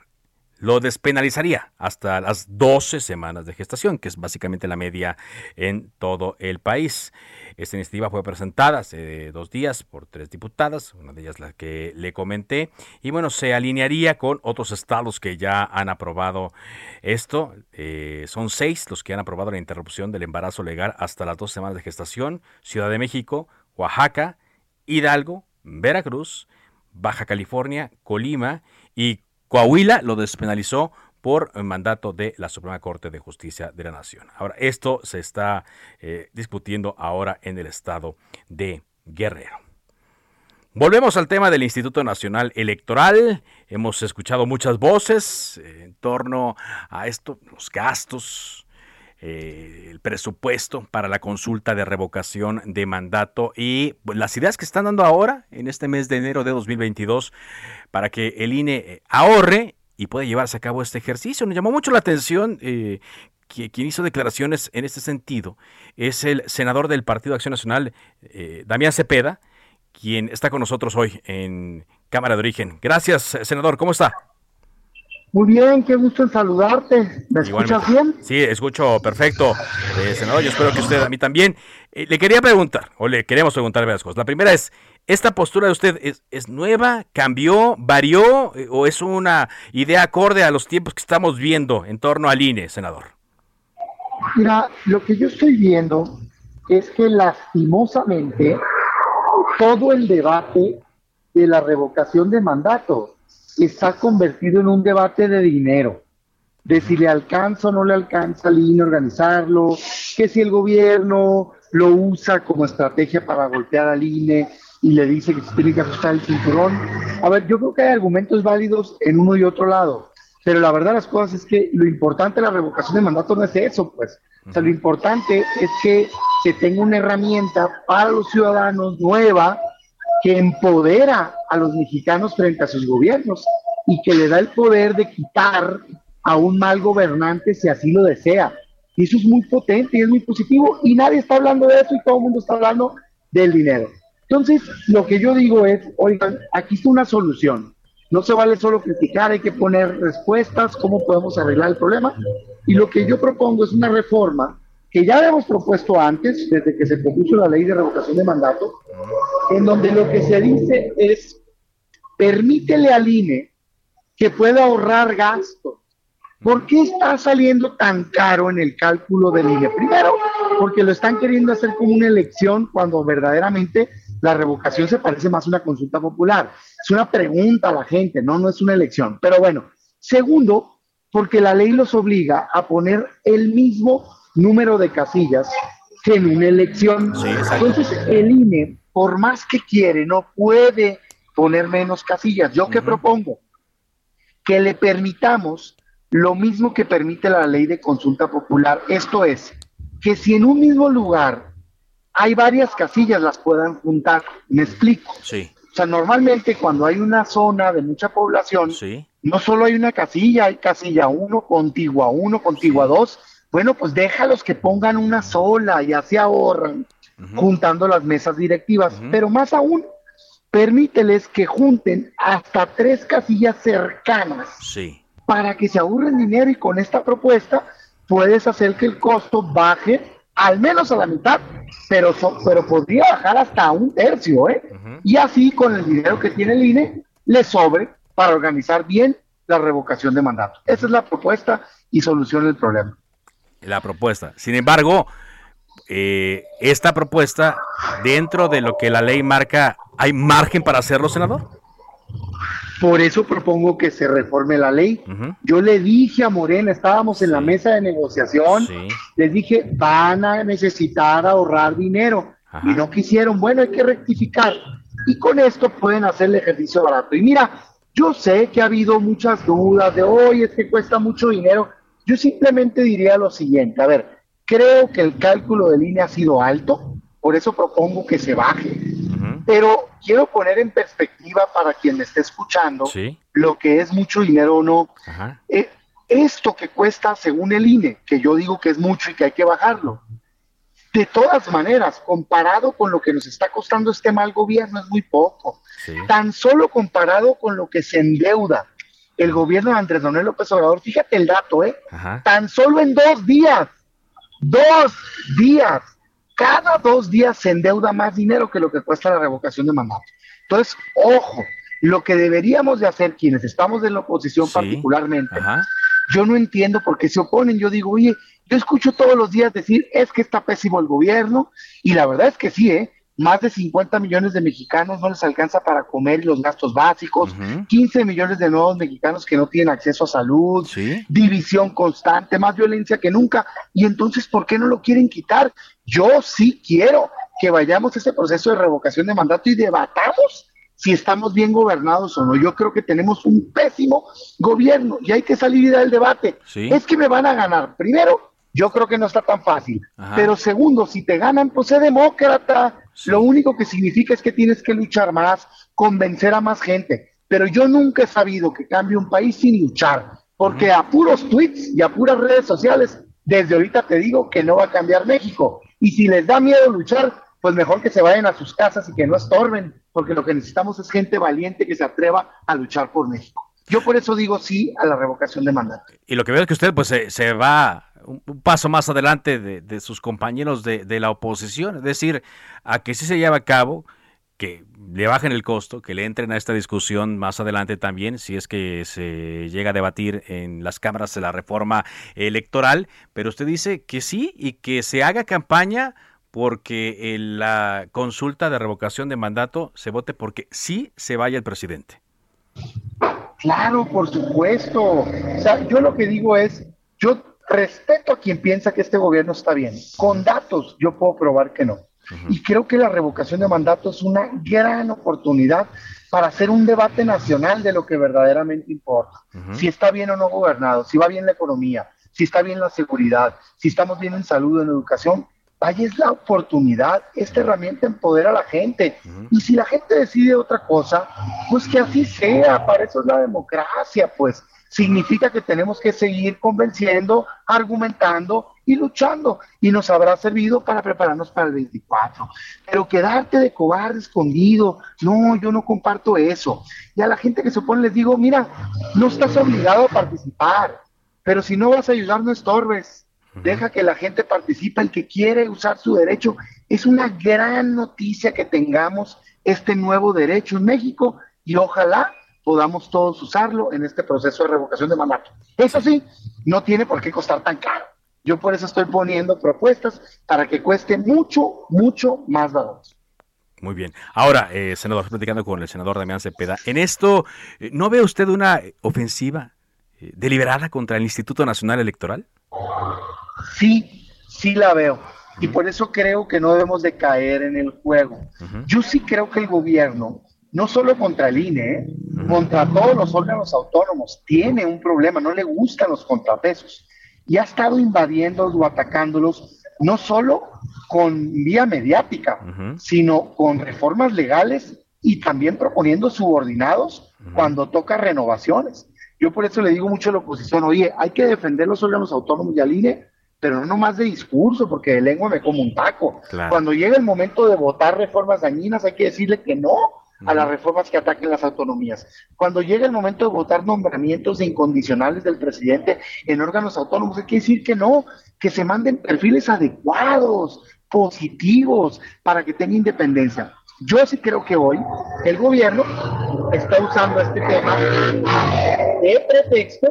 lo despenalizaría hasta las 12 semanas de gestación, que es básicamente la media en todo el país. Esta iniciativa fue presentada hace dos días por tres diputadas, una de ellas la que le comenté, y bueno, se alinearía con otros estados que ya han aprobado esto. Eh, son seis los que han aprobado la interrupción del embarazo legal hasta las 12 semanas de gestación, Ciudad de México, Oaxaca, Hidalgo, Veracruz, Baja California, Colima y Coahuila lo despenalizó por mandato de la Suprema Corte de Justicia de la Nación. Ahora, esto se está eh, discutiendo ahora en el estado de Guerrero. Volvemos al tema del Instituto Nacional Electoral. Hemos escuchado muchas voces en torno a esto, los gastos, eh, el presupuesto para la consulta de revocación de mandato y pues, las ideas que están dando ahora en este mes de enero de 2022 para que el INE eh, ahorre y pueda llevarse a cabo este ejercicio. Nos llamó mucho la atención eh, quien hizo declaraciones en este sentido es el senador del Partido Acción Nacional, Damián Cepeda, quien está con nosotros hoy en Cámara de Origen. Gracias, senador. ¿Cómo está? Muy bien, qué gusto en saludarte. ¿Me escuchas bien? Sí, escucho perfecto, eh, senador. Yo espero que usted a mí también. Eh, le quería preguntar, o le queremos preguntar varias cosas. La primera es, ¿esta postura de usted es, es nueva, cambió, varió, eh, o es una idea acorde a los tiempos que estamos viendo en torno al INE, senador? Mira, lo que yo estoy viendo es que lastimosamente todo el debate de la revocación de mandato está convertido en un debate de dinero, de si le alcanza o no le alcanza al INE organizarlo, que si el gobierno lo usa como estrategia para golpear al INE y le dice que se tiene que ajustar el cinturón. A ver, yo creo que hay argumentos válidos en uno y otro lado, pero la verdad las cosas es que lo importante de la revocación de mandato no es eso, pues. O sea, lo importante es que se tenga una herramienta para los ciudadanos nueva que empodera a los mexicanos frente a sus gobiernos y que le da el poder de quitar a un mal gobernante si así lo desea. Y eso es muy potente y es muy positivo y nadie está hablando de eso y todo el mundo está hablando del dinero. Entonces, lo que yo digo es, oigan, aquí está una solución. No se vale solo criticar, hay que poner respuestas, cómo podemos arreglar el problema. Y lo que yo propongo es una reforma que ya habíamos propuesto antes, desde que se propuso la ley de revocación de mandato, en donde lo que se dice es, permítele al INE que pueda ahorrar gastos. ¿Por qué está saliendo tan caro en el cálculo del INE? Primero, porque lo están queriendo hacer como una elección cuando verdaderamente la revocación se parece más a una consulta popular. Es una pregunta a la gente, no, no es una elección. Pero bueno, segundo, porque la ley los obliga a poner el mismo número de casillas que en una elección. Entonces, el INE, por más que quiere, no puede poner menos casillas. ¿Yo qué propongo? Que le permitamos lo mismo que permite la ley de consulta popular. Esto es, que si en un mismo lugar hay varias casillas, las puedan juntar. ¿Me explico? Sí. O sea, normalmente cuando hay una zona de mucha población, no solo hay una casilla, hay casilla 1, contigua 1, contigua 2, bueno, pues déjalos que pongan una sola y así ahorran juntando las mesas directivas. Pero más aún, permíteles que junten hasta tres casillas cercanas para que se ahorren dinero y con esta propuesta puedes hacer que el costo baje al menos a la mitad, pero, pero podría bajar hasta un tercio, ¿eh? Y así con el dinero que tiene el INE le sobre para organizar bien la revocación de mandato. Esa es la propuesta y solución del problema la propuesta. Sin embargo, eh, esta propuesta, dentro de lo que la ley marca, ¿hay margen para hacerlo, senador? Por eso propongo que se reforme la ley. Yo le dije a Morena, estábamos en la mesa de negociación, les dije, van a necesitar ahorrar dinero. Y no quisieron, bueno, hay que rectificar. Y con esto pueden hacer el ejercicio barato. Y mira, yo sé que ha habido muchas dudas de, hoy es que cuesta mucho dinero. Yo simplemente diría lo siguiente, a ver, creo que el cálculo de línea ha sido alto, por eso propongo que se baje, pero quiero poner en perspectiva para quien me esté escuchando lo que es mucho dinero o no. Eh, esto que cuesta según el INE, que yo digo que es mucho y que hay que bajarlo, de todas maneras, comparado con lo que nos está costando este mal gobierno, es muy poco. Tan solo comparado con lo que se endeuda el gobierno de Andrés Manuel López Obrador, fíjate el dato, ¿eh? Tan solo en dos días, dos días, cada dos días se endeuda más dinero que lo que cuesta la revocación de mandato. Entonces, ojo, lo que deberíamos de hacer quienes estamos en la oposición particularmente, yo no entiendo por qué se oponen, yo digo, oye, yo escucho todos los días decir, es que está pésimo el gobierno, y la verdad es que sí, ¿eh? Más de 50 millones de mexicanos no les alcanza para comer los gastos básicos, 15 millones de nuevos mexicanos que no tienen acceso a salud, división constante, más violencia que nunca. Y entonces, ¿por qué no lo quieren quitar? Yo sí quiero que vayamos a ese proceso de revocación de mandato y debatamos si estamos bien gobernados o no. Yo creo que tenemos un pésimo gobierno y hay que salir del debate. Es que me van a ganar. Primero, yo creo que no está tan fácil. Pero segundo, si te ganan, pues sé demócrata. Lo único que significa es que tienes que luchar más, convencer a más gente. Pero yo nunca he sabido que cambie un país sin luchar. Porque a puros tweets y a puras redes sociales, desde ahorita te digo que no va a cambiar México. Y si les da miedo luchar, pues mejor que se vayan a sus casas y que no estorben, porque lo que necesitamos es gente valiente que se atreva a luchar por México. Yo por eso digo sí a la revocación de mandato. Y lo que veo es que usted pues se va un, paso más adelante de, sus compañeros de, la oposición, es decir, a que sí se lleve a cabo, que le bajen el costo, que le entren a esta discusión más adelante también, si es que se llega a debatir en las cámaras de la reforma electoral, pero usted dice que sí y que se haga campaña porque en la consulta de revocación de mandato se vote porque sí se vaya el presidente. Claro, por supuesto. O sea, yo lo que digo es, yo respeto a quien piensa que este gobierno está bien. Con datos yo puedo probar que no. Y creo que la revocación de mandato es una gran oportunidad para hacer un debate nacional de lo que verdaderamente importa. Si está bien o no gobernado, si va bien la economía, si está bien la seguridad, si estamos bien en salud, en educación, vaya, es la oportunidad, esta herramienta empodera a la gente. Y si la gente decide otra cosa, pues que así sea, para eso es la democracia, pues significa que tenemos que seguir convenciendo, argumentando y luchando. Y nos habrá servido para prepararnos para el 24. Pero quedarte de cobarde escondido, no, yo no comparto eso. Y a la gente que se opone les digo, mira, no estás obligado a participar, pero si no vas a ayudar, no estorbes. Deja que la gente participe, el que quiere usar su derecho. Es una gran noticia que tengamos este nuevo derecho en México y ojalá podamos todos usarlo en este proceso de revocación de mandato. Eso sí, no tiene por qué costar tan caro. Yo por eso estoy poniendo propuestas para que cueste mucho, mucho más barato. Muy bien. Ahora, eh, senador, platicando con el senador Damián Cepeda, en esto, eh, ¿no ve usted una ofensiva eh, deliberada contra el Instituto Nacional Electoral? Sí, sí la veo. Y por eso creo que no debemos de caer en el juego. Yo sí creo que el gobierno, no solo contra el INE, ¿eh? contra todos los órganos autónomos, tiene un problema, no le gustan los contrapesos. Y ha estado invadiéndolos o atacándolos, no solo con vía mediática, sino con reformas legales y también proponiendo subordinados cuando toca renovaciones. Yo por eso le digo mucho a la oposición, oye, hay que defender los órganos autónomos y al INE, pero no nomás de discurso, porque de lengua me como un taco. Cuando llega el momento de votar reformas dañinas, hay que decirle que no a las reformas que ataquen las autonomías. Cuando llega el momento de votar nombramientos incondicionales del presidente en órganos autónomos, hay que decir que no, que se manden perfiles adecuados, positivos, para que tenga independencia. Yo sí creo que hoy el gobierno está usando este tema de pretexto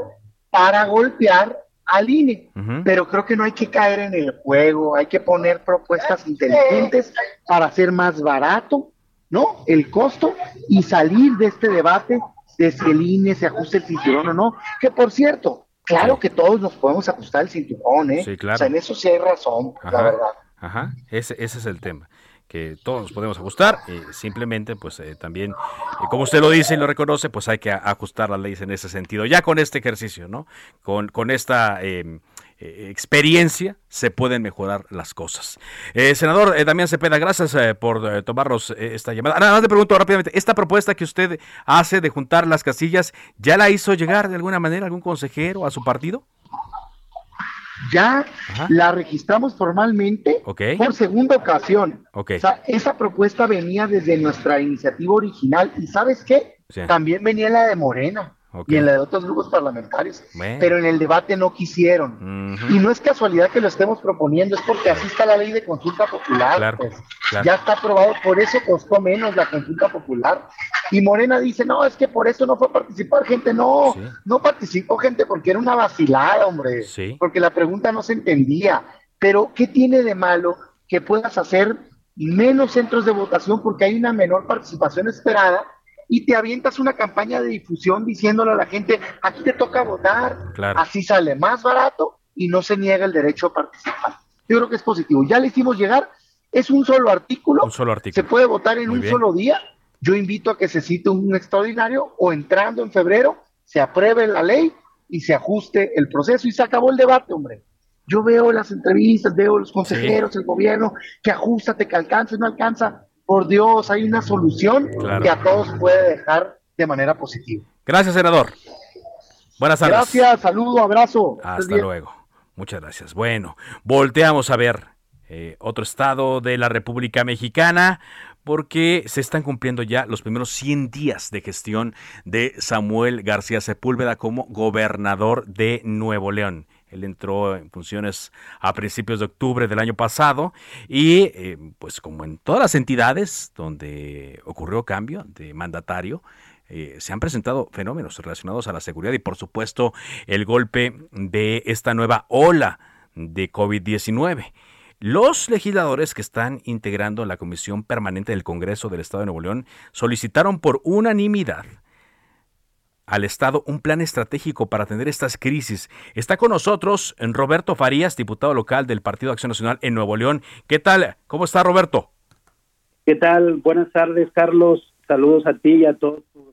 para golpear al INE, pero creo que no hay que caer en el juego, hay que poner propuestas inteligentes para hacer más barato, ¿no? El costo y salir de este debate de si el INE se ajusta el cinturón o no, que por cierto, claro que todos nos podemos ajustar el cinturón, ¿eh? Sí, claro. O sea, en eso sí hay razón, la verdad. Ajá, ese, ese es el tema que todos nos podemos ajustar, y simplemente pues eh, también, eh, como usted lo dice y lo reconoce, pues hay que ajustar las leyes en ese sentido. Ya con este ejercicio, ¿no? Con, con esta em, eh, experiencia se pueden mejorar las cosas. senador Damián Cepeda, gracias por tomarnos esta llamada. Nada más le pregunto rápidamente, ¿esta propuesta que usted hace de juntar las casillas, ya la hizo llegar de alguna manera algún consejero a su partido? ya la registramos formalmente por segunda ocasión. O sea, esa propuesta venía desde nuestra iniciativa original y ¿sabes qué? También venía la de Morena y en la de otros grupos parlamentarios, pero en el debate no quisieron. Y no es casualidad que lo estemos proponiendo, es porque así está la ley de consulta popular. Pues. Ya está aprobado, por eso costó menos la consulta popular. Y Morena dice, no, es que por eso no fue a participar gente, no, no participó gente porque era una vacilada, hombre, porque la pregunta no se entendía. Pero, ¿qué tiene de malo que puedas hacer menos centros de votación porque hay una menor participación esperada? Y te avientas una campaña de difusión diciéndole a la gente, aquí te toca votar, así sale más barato y no se niega el derecho a participar. Yo creo que es positivo. Ya le hicimos llegar, es un solo artículo, solo artículo. se puede votar en un solo día. Yo invito a que se cite un extraordinario o entrando en febrero se apruebe la ley y se ajuste el proceso y se acabó el debate, hombre. Yo veo las entrevistas, veo los consejeros, el gobierno, que ajustate, que alcance, no alcanza por Dios, hay una solución que a todos puede dejar de manera positiva. Gracias, senador. Buenas tardes. Gracias, saludo, abrazo. Hasta luego. Muchas gracias. Bueno, volteamos a ver eh, otro estado de la República Mexicana porque se están cumpliendo ya los primeros 100 días de gestión de Samuel García Sepúlveda como gobernador de Nuevo León. Él entró en funciones a principios de octubre del año pasado y eh, pues como en todas las entidades donde ocurrió cambio de mandatario, eh, se han presentado fenómenos relacionados a la seguridad y por supuesto el golpe de esta nueva ola de COVID-19. Los legisladores que están integrando la Comisión Permanente del Congreso del Estado de Nuevo León solicitaron por unanimidad al Estado un plan estratégico para atender estas crisis. Está con nosotros Roberto Farías, diputado local del Partido Acción Nacional en Nuevo León. ¿Qué tal? ¿Cómo está Roberto? ¿Qué tal? Buenas tardes, Carlos. Saludos a ti y a todos tus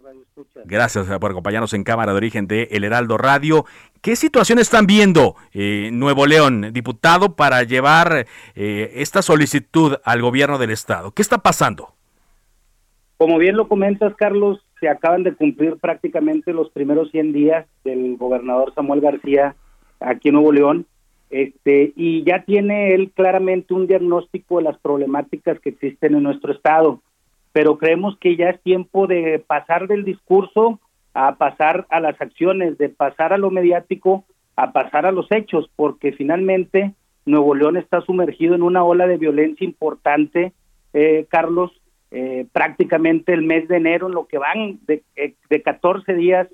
Gracias por acompañarnos en Cámara de Origen de El Heraldo Radio. ¿Qué situación están viendo eh, Nuevo León, diputado, para llevar eh, esta solicitud al gobierno del Estado? ¿Qué está pasando? Como bien lo comentas, Carlos, se acaban de cumplir prácticamente los primeros 100 días del gobernador Samuel García aquí en Nuevo León. Este, y ya tiene él claramente un diagnóstico de las problemáticas que existen en nuestro estado, pero creemos que ya es tiempo de pasar del discurso a pasar a las acciones, de pasar a lo mediático a pasar a los hechos, porque finalmente Nuevo León está sumergido en una ola de violencia importante, eh, Carlos, eh, prácticamente el mes de enero, en lo que van de, eh, de 14 días,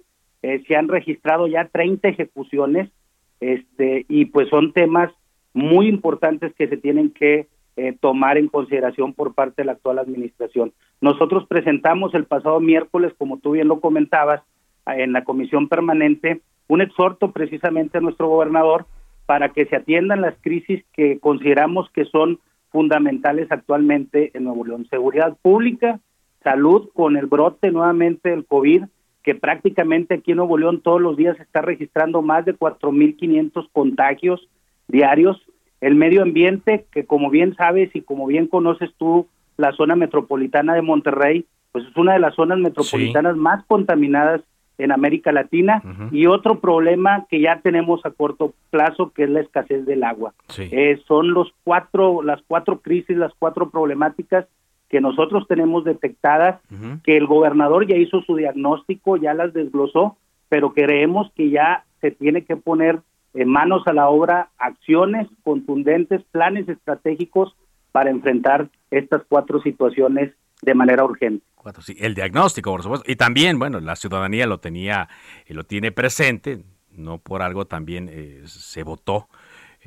se han registrado ya 30 ejecuciones, este y pues son temas muy importantes que se tienen que eh, tomar en consideración por parte de la actual administración. Nosotros presentamos el pasado miércoles, como tú bien lo comentabas, en la comisión permanente, un exhorto precisamente a nuestro gobernador para que se atiendan las crisis que consideramos que son fundamentales actualmente en Nuevo León. Seguridad pública, salud con el brote nuevamente del COVID, que prácticamente aquí en Nuevo León todos los días se está registrando más de 4.500 contagios diarios. El medio ambiente, que como bien sabes y como bien conoces tú, la zona metropolitana de Monterrey, pues es una de las zonas metropolitanas más contaminadas en América Latina y otro problema que ya tenemos a corto plazo que es la escasez del agua. Eh, son los cuatro, las cuatro crisis, las cuatro problemáticas que nosotros tenemos detectadas, que el gobernador ya hizo su diagnóstico, ya las desglosó, pero creemos que ya se tiene que poner en manos a la obra acciones contundentes, planes estratégicos para enfrentar estas cuatro situaciones de manera urgente. Sí, el diagnóstico, por supuesto, y también, bueno, la ciudadanía lo tenía, lo tiene presente, no por algo también eh, se votó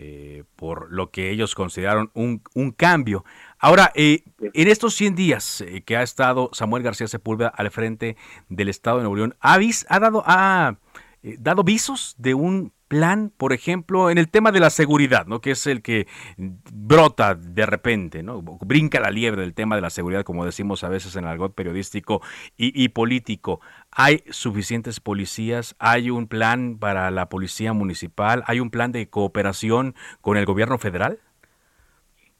eh, por lo que ellos consideraron un, un cambio. Ahora, eh, en estos 100 días eh, que ha estado Samuel García Sepúlveda al frente del Estado de Nuevo León, ¿ha, ha, dado, ha dado visos de un plan, por ejemplo, en el tema de la seguridad, ¿no? que es el que brota de repente, ¿no? brinca la liebre del tema de la seguridad, como decimos a veces en el argot periodístico y, político. ¿Hay suficientes policías? ¿Hay un plan para la policía municipal? ¿Hay un plan de cooperación con el gobierno federal?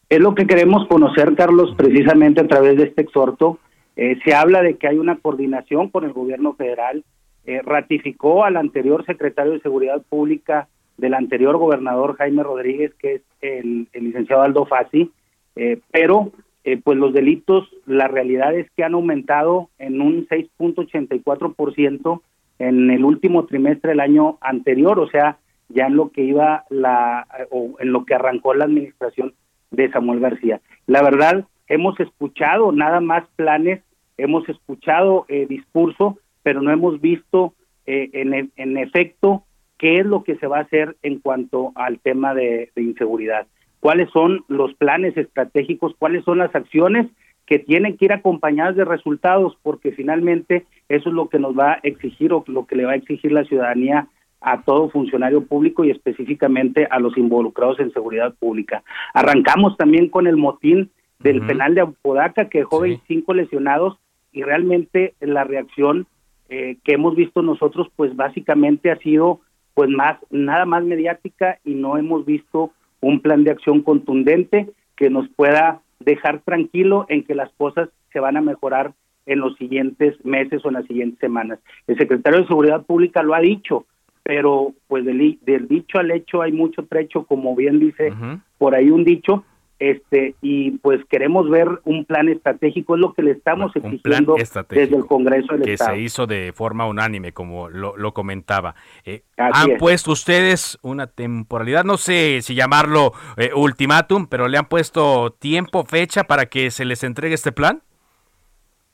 Es lo que queremos conocer, Carlos, precisamente a través de este exhorto. Eh, se habla de que hay una coordinación con el gobierno federal, eh, ratificó al anterior secretario de Seguridad Pública del anterior gobernador Jaime Rodríguez, que es el, licenciado Aldo Fassi, eh, pero eh, pues los delitos, la realidad es que han aumentado en un 6.84% en el último trimestre del año anterior, o sea, ya en lo que iba la, o en lo que arrancó la administración de Samuel García. La verdad, hemos escuchado nada más planes, hemos escuchado discurso, pero no hemos visto eh, en, en, efecto qué es lo que se va a hacer en cuanto al tema de, inseguridad. ¿Cuáles son los planes estratégicos? ¿Cuáles son las acciones que tienen que ir acompañadas de resultados? Porque finalmente eso es lo que nos va a exigir o lo que le va a exigir la ciudadanía a todo funcionario público y específicamente a los involucrados en seguridad pública. Arrancamos también con el motín del penal de Apodaca que dejó 25 lesionados y realmente la reacción eh, que hemos visto nosotros, pues básicamente ha sido pues más nada más mediática y no hemos visto un plan de acción contundente que nos pueda dejar tranquilo en que las cosas se van a mejorar en los siguientes meses o en las siguientes semanas. El secretario de Seguridad Pública lo ha dicho, pero pues del, del dicho al hecho hay mucho trecho, como bien dice por ahí un dicho, este y pues queremos ver un plan estratégico es lo que le estamos exigiendo desde el Congreso del que se hizo de forma unánime como lo, comentaba. Eh, han puesto ustedes una temporalidad no sé si llamarlo eh, ultimátum pero le han puesto tiempo fecha para que se les entregue este plan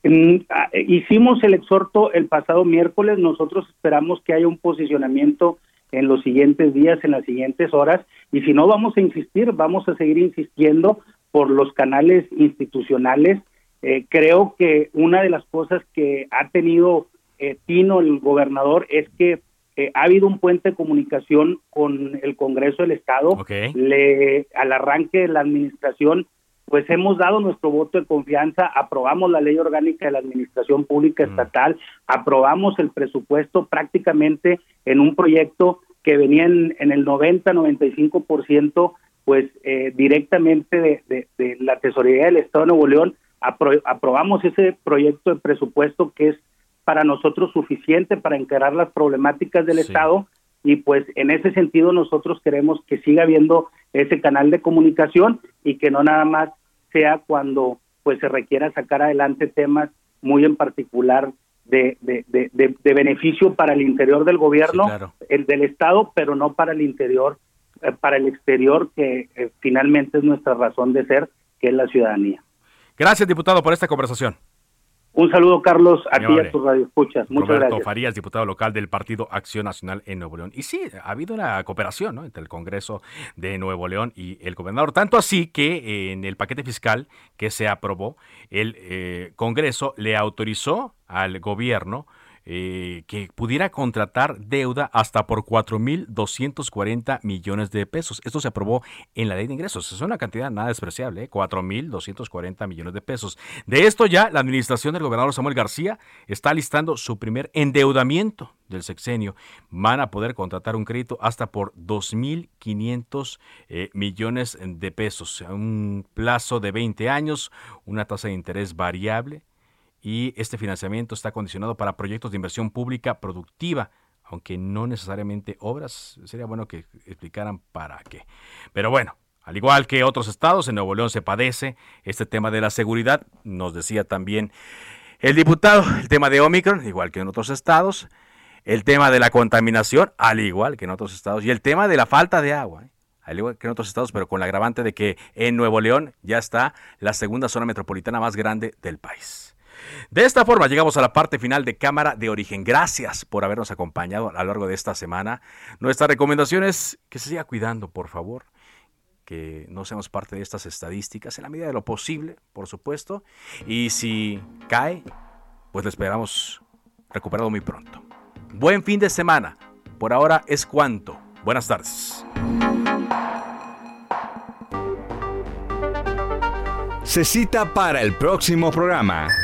mm, ah, hicimos el exhorto el pasado miércoles. Nosotros esperamos que haya un posicionamiento en los siguientes días, en las siguientes horas, y si no vamos a insistir, vamos a seguir insistiendo por los canales institucionales. Eh, creo que una de las cosas que ha tenido eh, Tino, el gobernador, es que eh, ha habido un puente de comunicación con el Congreso del Estado. Le, al arranque de la administración pues hemos dado nuestro voto de confianza, aprobamos la ley orgánica de la administración pública estatal, aprobamos el presupuesto prácticamente en un proyecto que venía en, el 90-95% pues eh, directamente de, la tesorería del Estado de Nuevo León, aprobamos ese proyecto de presupuesto que es para nosotros suficiente para encarar las problemáticas del Estado y pues en ese sentido nosotros queremos que siga habiendo ese canal de comunicación y que no nada más sea cuando pues se requiera sacar adelante temas muy en particular de, de, de, beneficio para el interior del gobierno, el del Estado, pero no para el interior, eh, para el exterior, que eh, finalmente es nuestra razón de ser, que es la ciudadanía. Gracias, diputado, por esta conversación. Un saludo, Carlos, a ti y a tus radioescuchas. Muchas Roberto gracias. Farías, diputado local del Partido Acción Nacional en Nuevo León. Y sí, ha habido una cooperación entre el Congreso de Nuevo León y el gobernador. Tanto así que eh, en el paquete fiscal que se aprobó, el eh, Congreso le autorizó al gobierno eh, que pudiera contratar deuda hasta por 4.240 millones de pesos. Esto se aprobó en la ley de ingresos. Es una cantidad nada despreciable, ¿eh? 4.240 millones de pesos. De esto ya la administración del gobernador Samuel García está listando su primer endeudamiento del sexenio. Van a poder contratar un crédito hasta por 2.500 eh, millones de pesos. Un plazo de 20 años, una tasa de interés variable y este financiamiento está condicionado para proyectos de inversión pública productiva, aunque no necesariamente obras. Sería bueno que explicaran para qué. Pero bueno, al igual que otros estados, en Nuevo León se padece este tema de la seguridad. Nos decía también el diputado, el tema de Omicron, igual que en otros estados. El tema de la contaminación, al igual que en otros estados. Y el tema de la falta de agua, ¿eh? al igual que en otros estados, pero con la agravante de que en Nuevo León ya está la segunda zona metropolitana más grande del país. De esta forma llegamos a la parte final de Cámara de Origen. Gracias por habernos acompañado a lo largo de esta semana. Nuestra recomendación es que se siga cuidando, por favor, que no seamos parte de estas estadísticas en la medida de lo posible, por supuesto. Y si cae, pues lo esperamos recuperado muy pronto. Buen fin de semana. Por ahora es cuanto. Buenas tardes. Se cita para el próximo programa.